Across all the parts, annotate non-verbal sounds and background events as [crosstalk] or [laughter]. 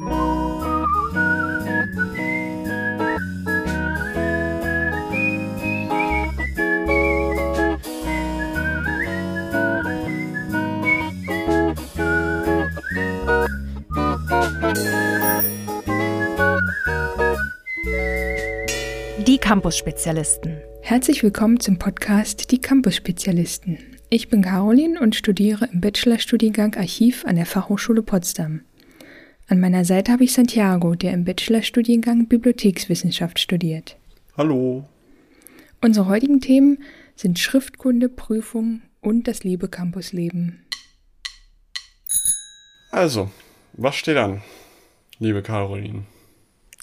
Die Campus-Spezialisten. Herzlich willkommen zum Podcast Die Campus-Spezialisten. Ich bin Caroline und studiere im Bachelorstudiengang Archiv an der Fachhochschule Potsdam. An meiner Seite habe ich Santiago, der im Bachelorstudiengang Bibliothekswissenschaft studiert. Hallo. Unsere heutigen Themen sind Schriftkunde, Prüfung und das liebe Campusleben. Also, was steht an, liebe Caroline?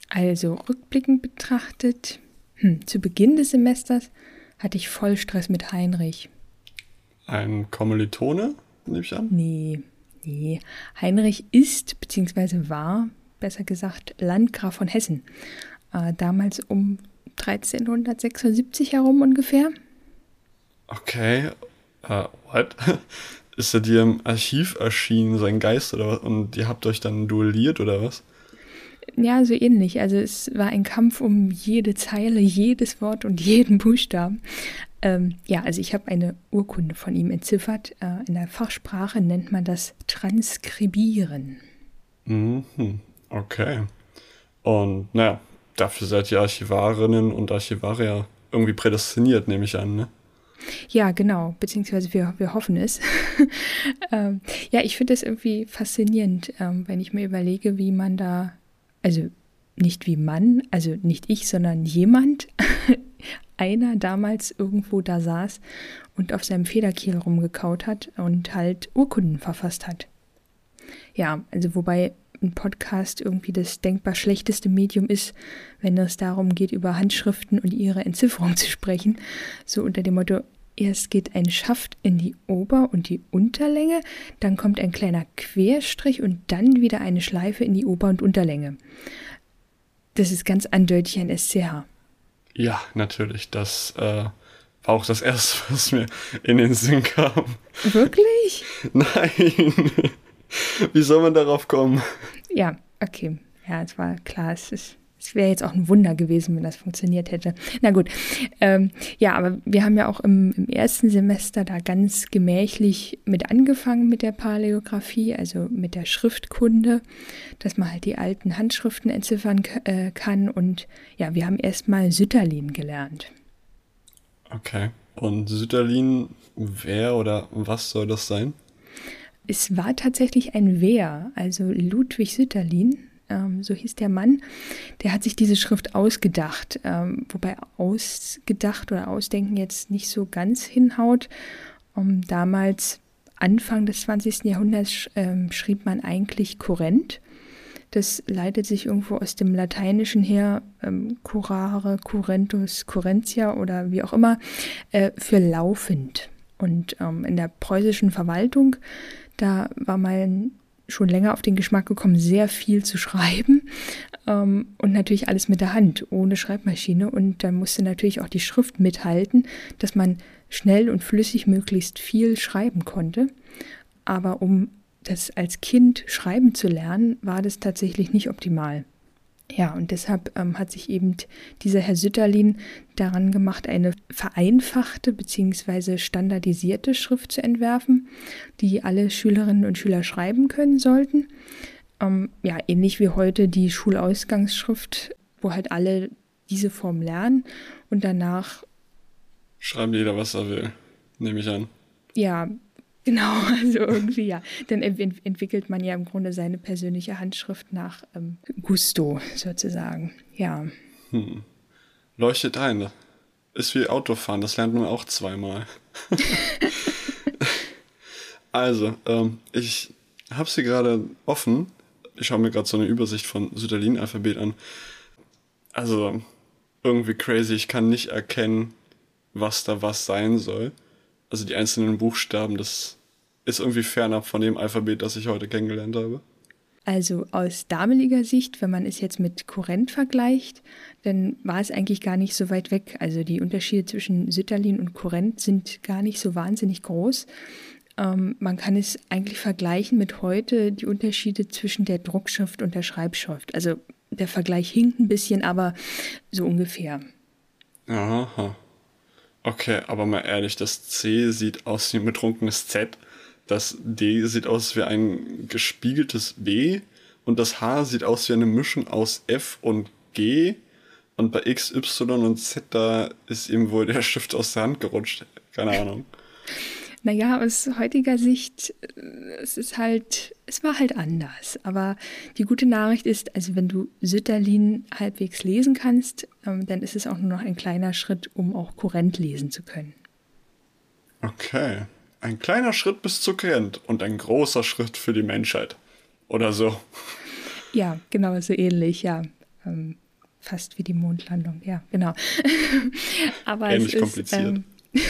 Also rückblickend betrachtet, hm, zu Beginn des Semesters hatte ich voll Stress mit Heinrich. Ein Kommilitone, nehme ich an? Nee, nee. Heinrich ist, beziehungsweise war, besser gesagt, Landgraf von Hessen. Äh, damals um 1376 herum ungefähr. Okay, uh, what? [laughs] Ist er dir im Archiv erschienen, sein Geist oder was? Und ihr habt euch dann duelliert oder was? Ja, so ähnlich. Also es war ein Kampf um jede Zeile, jedes Wort und jeden Buchstaben. Ähm, ja, also ich habe eine Urkunde von ihm entziffert. Äh, in der Fachsprache nennt man das Transkribieren. Mhm, okay. Und naja, dafür seid ihr Archivarinnen und Archivare ja irgendwie prädestiniert, nehme ich an, ne? Ja, genau, beziehungsweise wir, wir hoffen es. [laughs] ähm, ja, ich finde es irgendwie faszinierend, ähm, wenn ich mir überlege, wie man da also nicht wie Mann, also nicht ich, sondern jemand, [laughs] einer damals irgendwo da saß und auf seinem Federkiel rumgekaut hat und halt Urkunden verfasst hat. Ja, also wobei ein Podcast irgendwie das denkbar schlechteste Medium ist, wenn es darum geht, über Handschriften und ihre Entzifferung zu sprechen. So unter dem Motto, erst geht ein Schaft in die Ober- und die Unterlänge, dann kommt ein kleiner Querstrich und dann wieder eine Schleife in die Ober- und Unterlänge. Das ist ganz eindeutig ein SCH. Ja, natürlich. Das äh, war auch das Erste, [laughs] was mir in den Sinn kam. Wirklich? [laughs] Nein. Wie soll man darauf kommen? Ja, okay. Ja, es war klar, es ist es wäre jetzt auch ein Wunder gewesen, wenn das funktioniert hätte. Na gut. Ähm, ja, aber wir haben ja auch im, im, ersten Semester da ganz gemächlich mit angefangen mit der Paläographie, also mit der Schriftkunde, dass man halt die alten Handschriften entziffern äh, kann. Und ja, wir haben erstmal Sütterlin gelernt. Okay. Und Sütterlin, wer oder was soll das sein? Es war tatsächlich ein Wer, also Ludwig Sütterlin ähm, so hieß der Mann, der hat sich diese Schrift ausgedacht, ähm, wobei ausgedacht oder ausdenken jetzt nicht so ganz hinhaut. Um, damals, Anfang des 20. Jahrhunderts, ähm, schrieb man eigentlich Kurrent. Das leitet sich irgendwo aus dem Lateinischen her, ähm, curare, currentus, currentia oder wie auch immer, äh, für laufend. Und ähm, in der preußischen Verwaltung, da war man schon länger auf den Geschmack gekommen, sehr viel zu schreiben ähm, und natürlich alles mit der Hand, ohne Schreibmaschine. Und dann musste natürlich auch die Schrift mithalten, dass man schnell und flüssig möglichst viel schreiben konnte. Aber um das als Kind schreiben zu lernen, war das tatsächlich nicht optimal. Ja, und deshalb ähm, hat sich eben dieser Herr Sütterlin daran gemacht, eine vereinfachte bzw. standardisierte Schrift zu entwerfen, die alle Schülerinnen und Schüler schreiben können sollten. Ähm, ja, ähnlich wie heute die Schulausgangsschrift, wo halt alle diese Form lernen und danach schreibt jeder, was er will, nehme ich an. Ja, Genau, [laughs] also irgendwie ja. Dann ent entwickelt man ja im Grunde seine persönliche Handschrift nach ähm, Gusto sozusagen. Ja. Hm. Leuchtet ein. Ist wie Autofahren, das lernt man auch zweimal. [laughs] also, ähm, ich habe sie gerade offen. Ich schaue mir gerade so eine Übersicht von Süderlin-Alphabet an. Also, irgendwie crazy. Ich kann nicht erkennen, was da was sein soll. Also die einzelnen Buchstaben, das ist irgendwie fernab von dem Alphabet, das ich heute kennengelernt habe. Also aus damaliger Sicht, wenn man es jetzt mit Kurrent vergleicht, dann war es eigentlich gar nicht so weit weg. Also die Unterschiede zwischen Sütterlin und Kurrent sind gar nicht so wahnsinnig groß. Ähm, man kann es eigentlich vergleichen mit heute die Unterschiede zwischen der Druckschrift und der Schreibschrift. Also der Vergleich hinkt ein bisschen, aber so ungefähr. Aha. Okay, aber mal ehrlich, das C sieht aus wie ein betrunkenes Z, das D sieht aus wie ein gespiegeltes B und das H sieht aus wie eine Mischung aus F und G und bei X, Y und Z da ist ihm wohl der Stift aus der Hand gerutscht. Keine Ahnung. [laughs] Naja, aus heutiger Sicht, äh, es ist halt, es war halt anders. Aber die gute Nachricht ist, also wenn du Sütterlin halbwegs lesen kannst, ähm, dann ist es auch nur noch ein kleiner Schritt, um auch Kurrent lesen zu können. Okay. Ein kleiner Schritt bis zu Kurrent und ein großer Schritt für die Menschheit. Oder so. Ja, genau, so ähnlich, ja. Ähm, fast wie die Mondlandung, ja, genau. [laughs] aber Ähnlich es kompliziert. ähm, [laughs]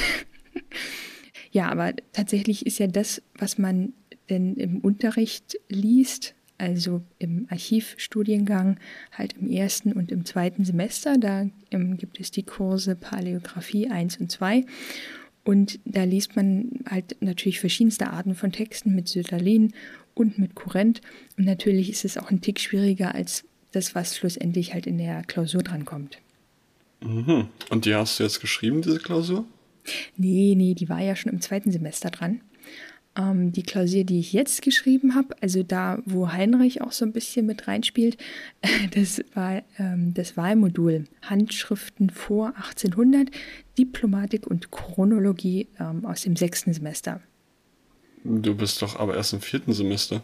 Ja, aber tatsächlich ist ja das, was man denn im Unterricht liest, also im Archivstudiengang, halt im ersten und im zweiten Semester. Da ähm, gibt es die Kurse Paläographie 1 und 2. Und da liest man halt natürlich verschiedenste Arten von Texten mit Söderlin und mit Kurrent. Und natürlich ist es auch ein Tick schwieriger als das, was schlussendlich halt in der Klausur drankommt. Mhm. Und die hast du jetzt geschrieben, diese Klausur? Nee, nee, die war ja schon im zweiten Semester dran. Ähm, die Klausur, die ich jetzt geschrieben habe, also da, wo Heinrich auch so ein bisschen mit reinspielt, [laughs] das war ähm, das Wahlmodul Handschriften vor 1800, Diplomatik und Chronologie ähm, aus dem sechsten Semester. Du bist doch aber erst im vierten Semester.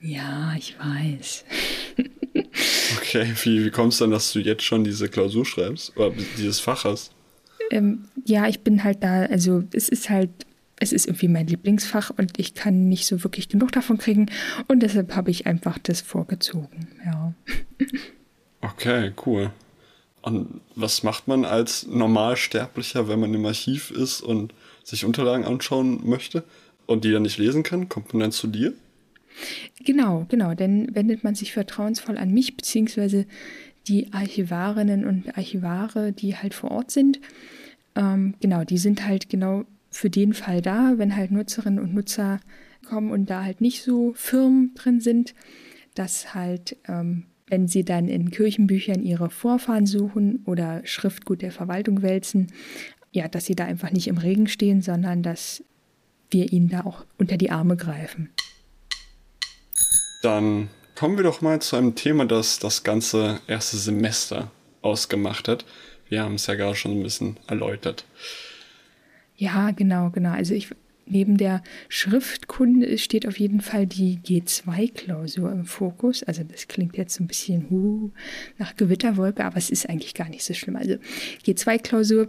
Ja, ich weiß. [laughs] okay, wie, wie kommst du denn, dass du jetzt schon diese Klausur schreibst oder dieses Fach hast? Ähm, ja, ich bin halt da, also es ist halt, es ist irgendwie mein Lieblingsfach und ich kann nicht so wirklich genug davon kriegen und deshalb habe ich einfach das vorgezogen, ja. [laughs] Okay, cool. Und was macht man als Normalsterblicher, wenn man im Archiv ist und sich Unterlagen anschauen möchte und die dann nicht lesen kann? Kommt man dann zu dir? Genau, genau. Dann wendet man sich vertrauensvoll an mich, beziehungsweise die Archivarinnen und Archivare, die halt vor Ort sind. Ähm, genau, die sind halt genau für den Fall da, wenn halt Nutzerinnen und Nutzer kommen und da halt nicht so firm drin sind, dass halt, ähm, wenn sie dann in Kirchenbüchern ihre Vorfahren suchen oder Schriftgut der Verwaltung wälzen, ja, dass sie da einfach nicht im Regen stehen, sondern dass wir ihnen da auch unter die Arme greifen. Dann kommen wir doch mal zu einem Thema, das das ganze erste Semester ausgemacht hat. Wir haben es ja gerade schon ein bisschen erläutert. Ja, genau, genau. Also ich neben der Schriftkunde steht auf jeden Fall die G2-Klausur im Fokus. Also das klingt jetzt ein bisschen hu, nach Gewitterwolke, aber es ist eigentlich gar nicht so schlimm. Also G2-Klausur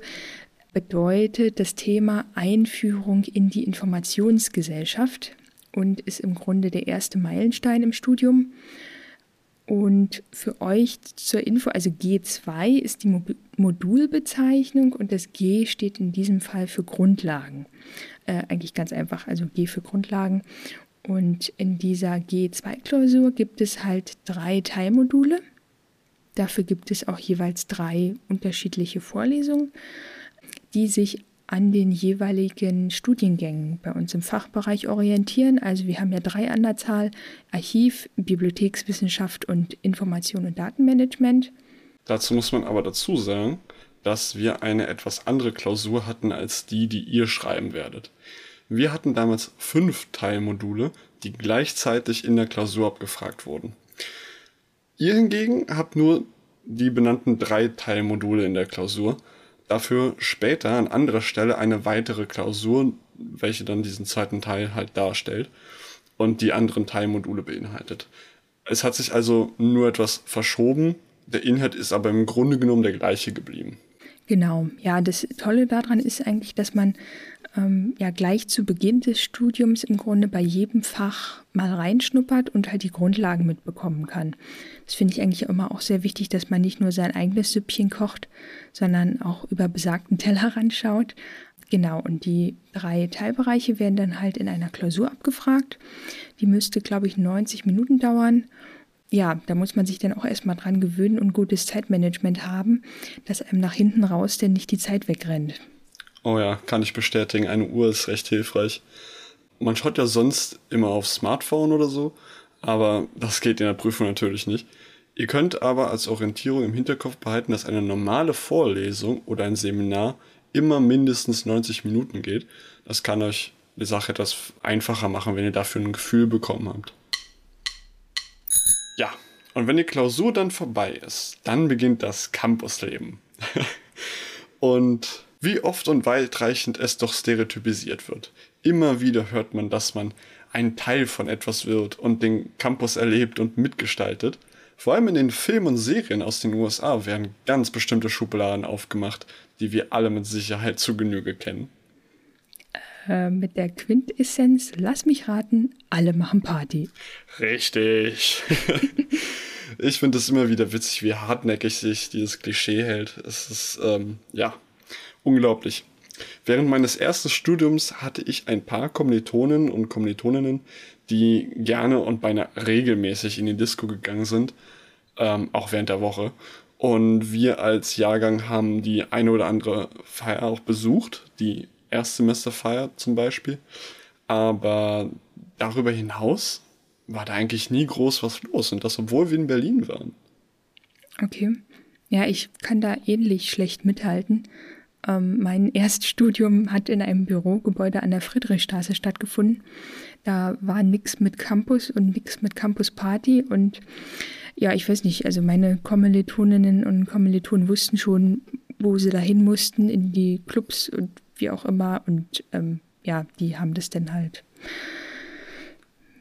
bedeutet das Thema Einführung in die Informationsgesellschaft und ist im Grunde der erste Meilenstein im Studium. Und für euch zur Info, also G2 ist die Modulbezeichnung und das G steht in diesem Fall für Grundlagen. Äh, eigentlich ganz einfach, also G für Grundlagen. Und in dieser G2-Klausur gibt es halt drei Teilmodule. Dafür gibt es auch jeweils drei unterschiedliche Vorlesungen, die sich an den jeweiligen Studiengängen bei uns im Fachbereich orientieren. Also wir haben ja drei an der Zahl, Archiv, Bibliothekswissenschaft und Information und Datenmanagement. Dazu muss man aber dazu sagen, dass wir eine etwas andere Klausur hatten als die, die ihr schreiben werdet. Wir hatten damals fünf Teilmodule, die gleichzeitig in der Klausur abgefragt wurden. Ihr hingegen habt nur die benannten drei Teilmodule in der Klausur dafür später an anderer Stelle eine weitere Klausur, welche dann diesen zweiten Teil halt darstellt und die anderen Teilmodule beinhaltet. Es hat sich also nur etwas verschoben, der Inhalt ist aber im Grunde genommen der gleiche geblieben. Genau, ja, das Tolle daran ist eigentlich, dass man ähm, ja gleich zu Beginn des Studiums im Grunde bei jedem Fach mal reinschnuppert und halt die Grundlagen mitbekommen kann. Das finde ich eigentlich immer auch sehr wichtig, dass man nicht nur sein eigenes Süppchen kocht, sondern auch über besagten Tellerrand [laughs] schaut. Genau, und die drei Teilbereiche werden dann halt in einer Klausur abgefragt. Die müsste, glaube ich, 90 Minuten dauern. Ja, da muss man sich dann auch erstmal dran gewöhnen und gutes Zeitmanagement haben, dass einem nach hinten raus denn nicht die Zeit wegrennt. Oh ja, kann ich bestätigen. Eine Uhr ist recht hilfreich. man schaut ja sonst immer auf Smartphone oder so, aber das geht in der Prüfung natürlich nicht. Ihr könnt aber als Orientierung im Hinterkopf behalten, dass eine normale Vorlesung oder ein Seminar immer mindestens 90 Minuten geht. Das kann euch die Sache etwas einfacher machen, wenn ihr dafür ein Gefühl bekommen habt. Ja, und wenn die Klausur dann vorbei ist, dann beginnt das Campusleben. [laughs] und wie oft und weitreichend es doch stereotypisiert wird. Immer wieder hört man, dass man ein Teil von etwas wird und den Campus erlebt und mitgestaltet. Vor allem in den Filmen und Serien aus den USA werden ganz bestimmte Schubladen aufgemacht, die wir alle mit Sicherheit zu Genüge kennen. Äh, mit der Quintessenz, lass mich raten, alle machen Party. Richtig. [laughs] ich finde es immer wieder witzig, wie hartnäckig sich dieses Klischee hält. Es ist, ähm, ja, unglaublich. Während meines ersten Studiums hatte ich ein paar Kommilitonen und Kommilitoninnen, die gerne und beinahe regelmäßig in die Disco gegangen sind, ähm, auch während der Woche. Und wir als Jahrgang haben die eine oder andere Feier auch besucht, die Erstsemesterfeier zum Beispiel. Aber darüber hinaus war da eigentlich nie groß was los. Und das, obwohl wir in Berlin waren. Okay. Ja, ich kann da ähnlich schlecht mithalten. Ähm, mein Erststudium hat in einem Bürogebäude an der Friedrichstraße stattgefunden. Da war nichts mit Campus und nichts mit Campusparty. Und ja, ich weiß nicht, also meine Kommilitoninnen und Kommilitonen wussten schon, wo sie dahin mussten, in die Clubs und wie auch immer. Und ähm, ja, die haben das dann halt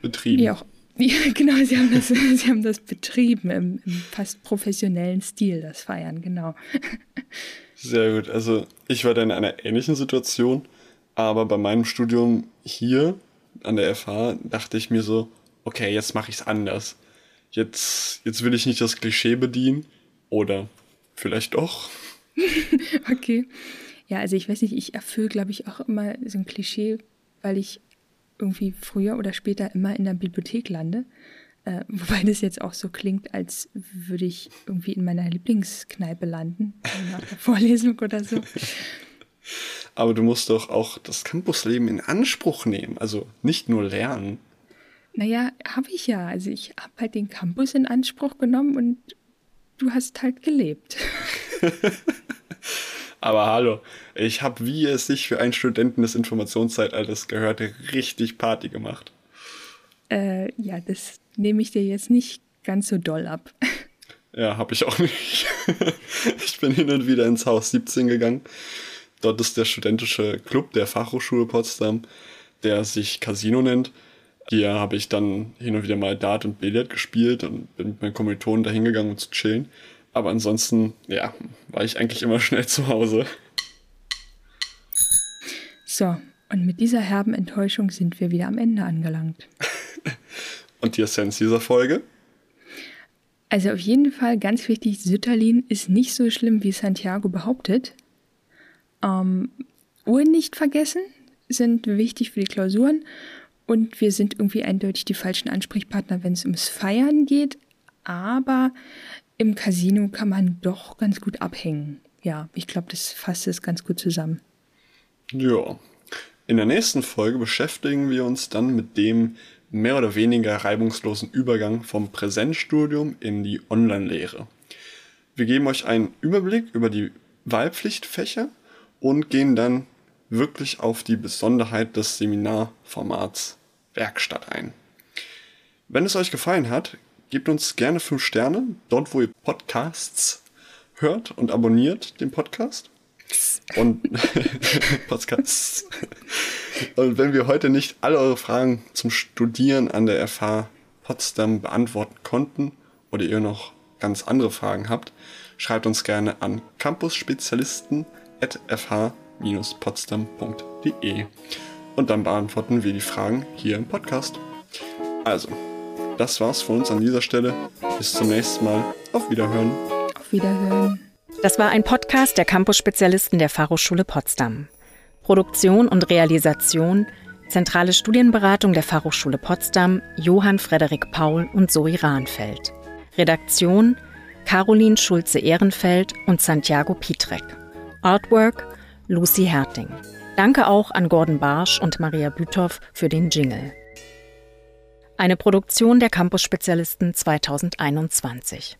betrieben. Ja, auch, ja, [laughs] genau, sie haben das, [laughs] sie haben das betrieben im, im fast professionellen Stil, das Feiern, genau. Sehr gut. Also ich war da in einer ähnlichen Situation, aber bei meinem Studium hier an der FH dachte ich mir so, okay, jetzt mache ich es anders. Jetzt, jetzt will ich nicht das Klischee bedienen oder vielleicht doch. [laughs] okay. Ja, also ich weiß nicht, ich erfülle, glaube ich, auch immer so ein Klischee, weil ich irgendwie früher oder später immer in der Bibliothek lande. Äh, [laughs] wobei das jetzt auch so klingt, als würde ich irgendwie in meiner Lieblingskneipe landen, nach der Vorlesung oder so. [laughs] Aber du musst doch auch das Campusleben in Anspruch nehmen, also nicht nur lernen. Naja, habe ich ja. Also ich habe halt den Campus in Anspruch genommen und du hast halt gelebt. [laughs] Aber hallo, ich habe, wie es sich für einen Studenten des Informationszeitalters gehörte, richtig Party gemacht. Äh, ja, das nehme ich dir jetzt nicht ganz so doll ab. Ja, habe ich auch nicht. [laughs] ich bin hin und wieder ins Haus 17 gegangen. Dort ist der studentische Club der Fachhochschule Potsdam, der sich Casino nennt. Hier habe ich dann hin und wieder mal Dart und Billard gespielt und bin mit meinen Kommilitonen da hingegangen, um zu chillen. Aber ansonsten, ja, war ich eigentlich immer schnell zu Hause. So, und mit dieser herben Enttäuschung sind wir wieder am Ende angelangt. [laughs] Und die Essenz dieser Folge? Also auf jeden Fall ganz wichtig, Sütterlin ist nicht so schlimm, wie Santiago behauptet. Ähm, Uhren nicht vergessen sind wichtig für die Klausuren und wir sind irgendwie eindeutig die falschen Ansprechpartner, wenn es ums Feiern geht. Aber im Casino kann man doch ganz gut abhängen. Ja, ich glaube, das fasst es ganz gut zusammen. Ja. In der nächsten Folge beschäftigen wir uns dann mit dem mehr oder weniger reibungslosen Übergang vom Präsenzstudium in die Online-Lehre. Wir geben euch einen Überblick über die Wahlpflichtfächer und gehen dann wirklich auf die Besonderheit des Seminarformats Werkstatt ein. Wenn es euch gefallen hat, gebt uns gerne 5 Sterne, dort wo ihr Podcasts hört und abonniert den Podcast. Und [laughs] Podcasts. Und wenn wir heute nicht alle eure Fragen zum Studieren an der FH Potsdam beantworten konnten oder ihr noch ganz andere Fragen habt, schreibt uns gerne an campusspezialisten.fh-potsdam.de und dann beantworten wir die Fragen hier im Podcast. Also, das war's von uns an dieser Stelle. Bis zum nächsten Mal. Auf Wiederhören. Auf Wiederhören. Das war ein Podcast der Campus-Spezialisten der Fachhochschule Potsdam. Produktion und Realisation, zentrale Studienberatung der Fachhochschule Potsdam, Johann Frederik Paul und Zoe Rahnfeld. Redaktion, Caroline Schulze-Ehrenfeld und Santiago Pietrek. Artwork, Lucy Herting. Danke auch an Gordon Barsch und Maria Büthoff für den Jingle. Eine Produktion der Campus-Spezialisten 2021.